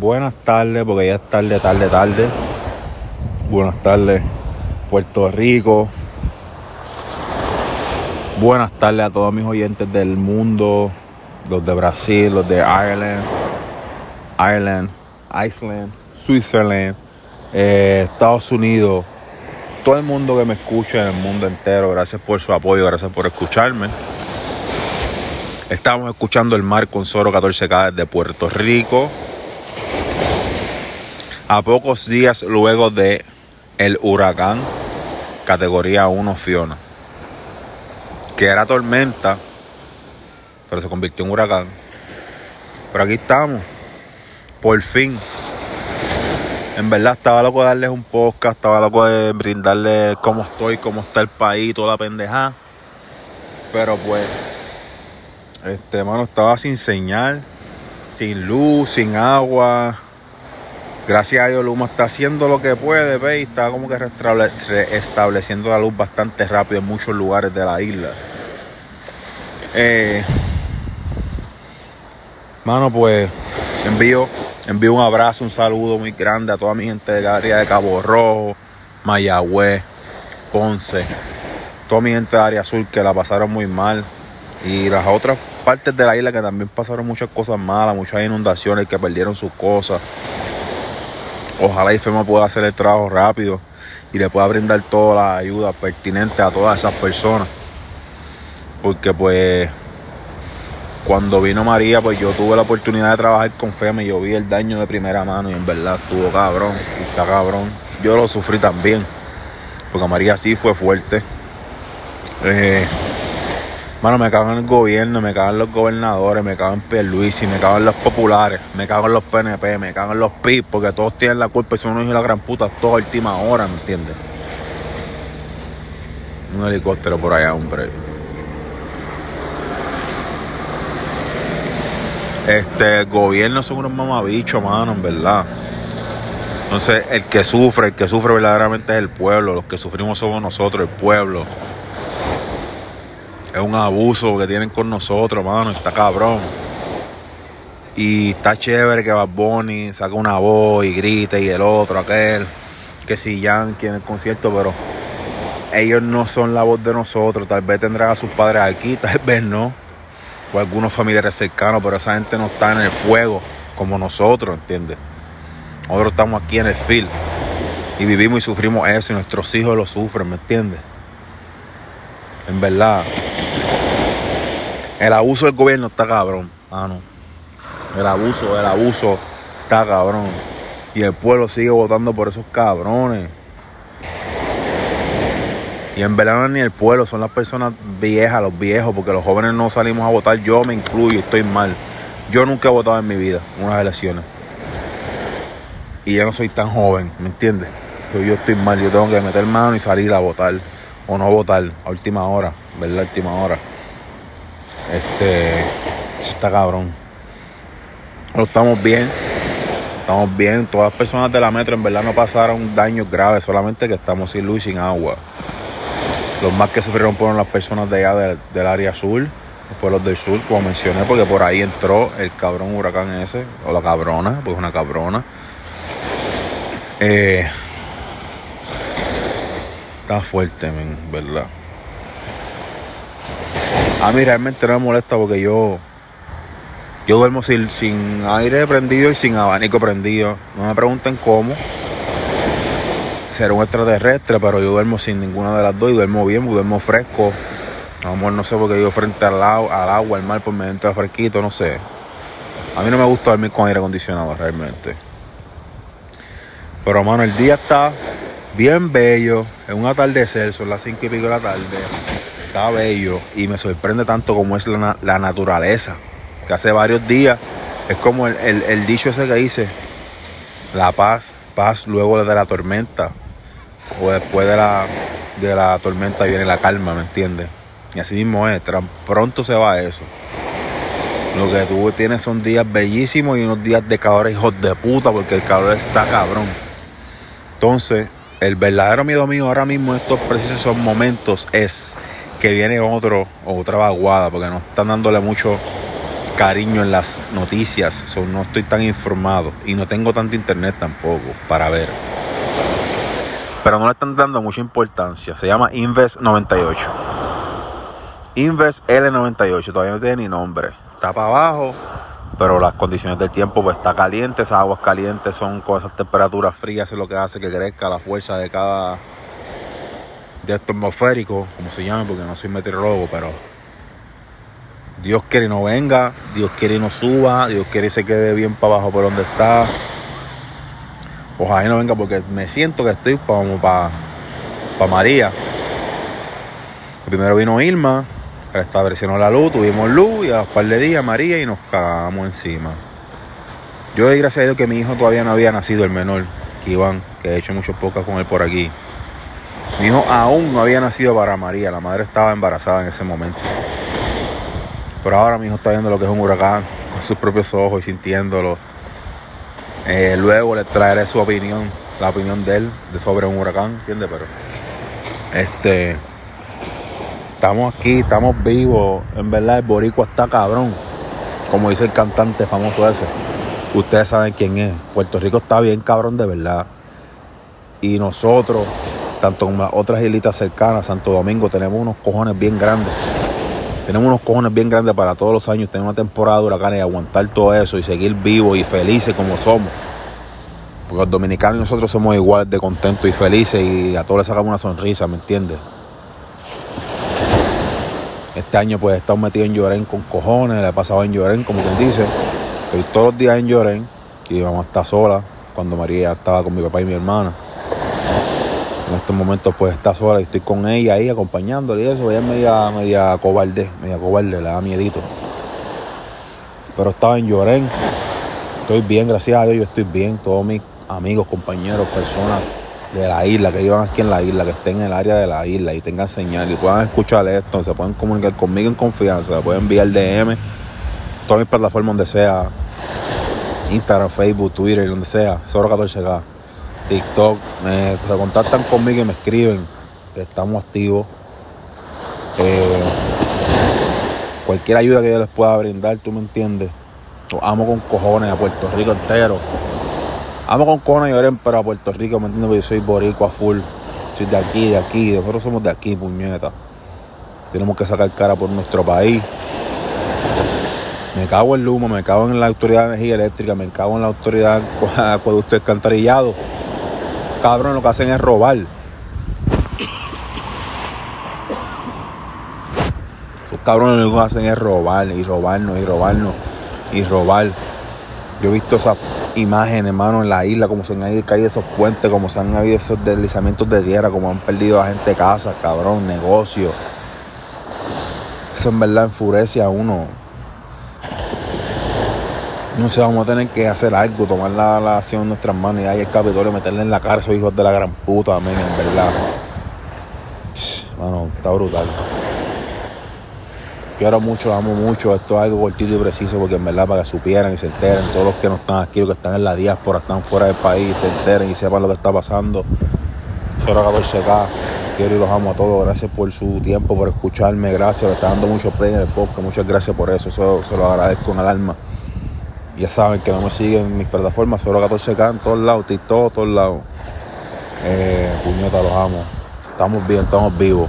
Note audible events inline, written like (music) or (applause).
Buenas tardes, porque ya es tarde, tarde, tarde. Buenas tardes, Puerto Rico. Buenas tardes a todos mis oyentes del mundo, los de Brasil, los de Ireland, Ireland, Iceland, Switzerland, eh, Estados Unidos, todo el mundo que me escucha en el mundo entero. Gracias por su apoyo, gracias por escucharme. Estamos escuchando el mar con Soro 14K desde Puerto Rico. A pocos días luego de el huracán categoría 1 Fiona. Que era tormenta, pero se convirtió en huracán. Pero aquí estamos. Por fin. En verdad estaba loco de darles un podcast, estaba loco de brindarles cómo estoy, cómo está el país, toda la pendejada. Pero pues este, hermano, estaba sin señal, sin luz, sin agua. Gracias a Dios, Luma está haciendo lo que puede, ve, y está como que restableciendo la luz bastante rápido en muchos lugares de la isla. Eh, mano, pues envío, envío un abrazo, un saludo muy grande a toda mi gente de área de Cabo Rojo, Mayagüez, Ponce, toda mi gente de área azul que la pasaron muy mal y las otras partes de la isla que también pasaron muchas cosas malas, muchas inundaciones que perdieron sus cosas. Ojalá IFEMA pueda hacer el trabajo rápido y le pueda brindar toda la ayuda pertinente a todas esas personas. Porque pues cuando vino María, pues yo tuve la oportunidad de trabajar con FEMA y yo vi el daño de primera mano y en verdad estuvo cabrón, está cabrón. Yo lo sufrí también, porque María sí fue fuerte. Eh, Mano, me cago en el gobierno, me cago en los gobernadores, me cago en Pierluisi, me cago en los populares, me cago en los PNP, me cago en los PIB, porque todos tienen la culpa y son unos hijos de la gran puta toda última hora, ¿me entiendes? Un helicóptero por allá, hombre. Este, el gobierno son unos mamabichos, mano, en verdad. Entonces, el que sufre, el que sufre verdaderamente es el pueblo. Los que sufrimos somos nosotros, el pueblo. Es un abuso que tienen con nosotros, mano. Está cabrón. Y está chévere que Bad Bunny saca una voz y grite y el otro, aquel. Que si Yankee en el concierto, pero ellos no son la voz de nosotros. Tal vez tendrán a sus padres aquí, (laughs) tal vez no. O algunos familiares cercanos, pero esa gente no está en el fuego como nosotros, ¿entiendes? Nosotros estamos aquí en el field y vivimos y sufrimos eso y nuestros hijos lo sufren, ¿me entiendes? En verdad, el abuso del gobierno está cabrón, mano. El abuso, el abuso está cabrón. Y el pueblo sigue votando por esos cabrones. Y en verdad no es ni el pueblo, son las personas viejas, los viejos, porque los jóvenes no salimos a votar. Yo me incluyo, estoy mal. Yo nunca he votado en mi vida en unas elecciones. Y ya no soy tan joven, ¿me entiendes? Pero yo estoy mal, yo tengo que meter mano y salir a votar. O no votar a última hora, ¿verdad? A última hora. Este. está cabrón. Pero estamos bien. Estamos bien. Todas las personas de la metro en verdad no pasaron daños graves. Solamente que estamos sin luz y sin agua. Los más que sufrieron fueron las personas de allá del, área sur. Los pueblos del sur, como mencioné, porque por ahí entró el cabrón huracán ese. O la cabrona, pues una cabrona. Eh, está fuerte, ¿verdad? A mí realmente no me molesta porque yo yo duermo sin, sin aire prendido y sin abanico prendido. No me pregunten cómo. Será un extraterrestre, pero yo duermo sin ninguna de las dos y duermo bien, duermo fresco. Amor, no sé por qué yo frente al, al agua, al mar, pues me entra fresquito, no sé. A mí no me gusta dormir con aire acondicionado realmente. Pero mano, el día está bien bello. Es un atardecer, son las cinco y pico de la tarde está bello y me sorprende tanto como es la, naturaleza. Que hace varios días es como el, dicho ese que dice, la paz, paz luego de la tormenta. O después de la, de la tormenta viene la calma, ¿me entiendes? Y así mismo es, pronto se va eso. Lo que tú tienes son días bellísimos y unos días de calor hijos de puta, porque el calor está cabrón. Entonces, el verdadero miedo mío ahora mismo en estos precisos momentos es que viene otro, otra vaguada, porque no están dándole mucho cariño en las noticias, no estoy tan informado y no tengo tanto internet tampoco para ver. Pero no le están dando mucha importancia. Se llama Invest 98. Invest L98, todavía no tiene ni nombre. Está para abajo, pero las condiciones del tiempo pues está caliente, esas aguas calientes son con esas temperaturas frías, es lo que hace que crezca la fuerza de cada de atmosférico, como se llama, porque no soy meteorólogo, pero Dios quiere no venga, Dios quiere y no suba, Dios quiere y se quede bien para abajo por donde está. Ojalá y no venga porque me siento que estoy como para, para María. Primero vino Irma, restablecieron la luz, tuvimos luz y a un par de días María y nos cagamos encima. Yo doy gracias a Dios que mi hijo todavía no había nacido, el menor, que Iván, que he hecho muchas pocas con él por aquí. Mi hijo aún no había nacido para María, la madre estaba embarazada en ese momento. Pero ahora mi hijo está viendo lo que es un huracán con sus propios ojos y sintiéndolo. Eh, luego le traeré su opinión, la opinión de él de sobre un huracán, ¿entiendes? Pero este estamos aquí, estamos vivos. En verdad el boricua está cabrón. Como dice el cantante famoso ese. Ustedes saben quién es. Puerto Rico está bien cabrón de verdad. Y nosotros, tanto como las otras islitas cercanas, Santo Domingo, tenemos unos cojones bien grandes tenemos unos cojones bien grandes para todos los años tener una temporada de huracanes y aguantar todo eso y seguir vivos y felices como somos. Porque los dominicanos y nosotros somos igual de contentos y felices y a todos les sacamos una sonrisa, ¿me entiendes? Este año pues he estado metido en Llorén con cojones, le he pasado en Llorén, como quien dice. Estoy todos los días en Llorén y mi mamá está sola cuando María estaba con mi papá y mi hermana. En estos momentos pues está sola y estoy con ella ahí acompañándole y eso. Ella es media, media cobarde, media cobarde, le da miedito. Pero estaba en Llorén. Estoy bien, gracias a Dios, yo estoy bien. Todos mis amigos, compañeros, personas de la isla, que vivan aquí en la isla, que estén en el área de la isla y tengan señal y puedan escuchar esto, se pueden comunicar conmigo en confianza, se pueden enviar DM, todas mis plataformas donde sea, Instagram, Facebook, Twitter, donde sea, solo 14K. TikTok, me, se contactan conmigo y me escriben que estamos activos. Eh, cualquier ayuda que yo les pueda brindar, tú me entiendes. Amo con cojones a Puerto Rico entero. Amo con cojones y pero a Puerto Rico, ¿me entiendes? Porque yo soy boricua full. Soy de aquí, de aquí. Nosotros somos de aquí, puñeta. Tenemos que sacar cara por nuestro país. Me cago en Luma, me cago en la Autoridad de Energía Eléctrica, me cago en la Autoridad (laughs) de Acueducto Escantarillado cabrón lo que hacen es robar. Esos cabrones lo que hacen es robar y robarnos y robarnos y robar. Yo he visto esas imágenes, hermano, en la isla, como se han caído esos puentes, como se han habido esos deslizamientos de tierra, como han perdido a gente casa, cabrón, negocio. Eso en verdad enfurece a uno. No sé, vamos a tener que hacer algo, tomar la, acción en nuestras manos y ahí el Capitolio, meterle en la cara a esos hijos de la gran puta, amén, en verdad. Bueno, está brutal. Quiero mucho, amo mucho. Esto es algo cortito y preciso porque en verdad para que supieran y se enteren, todos los que no están aquí, los que están en la diáspora, están fuera del país, se enteren y sepan lo que está pasando. Quiero 14K. Quiero y los amo a todos. Gracias por su tiempo, por escucharme. Gracias. Me está dando mucho play en el podcast. Muchas gracias por eso. Eso se lo agradezco en el alma. Ya saben que no me siguen en mis plataformas, solo 14K en todos lados, TikTok, todos lados. Eh, puñeta, los amo. Estamos bien, estamos vivos.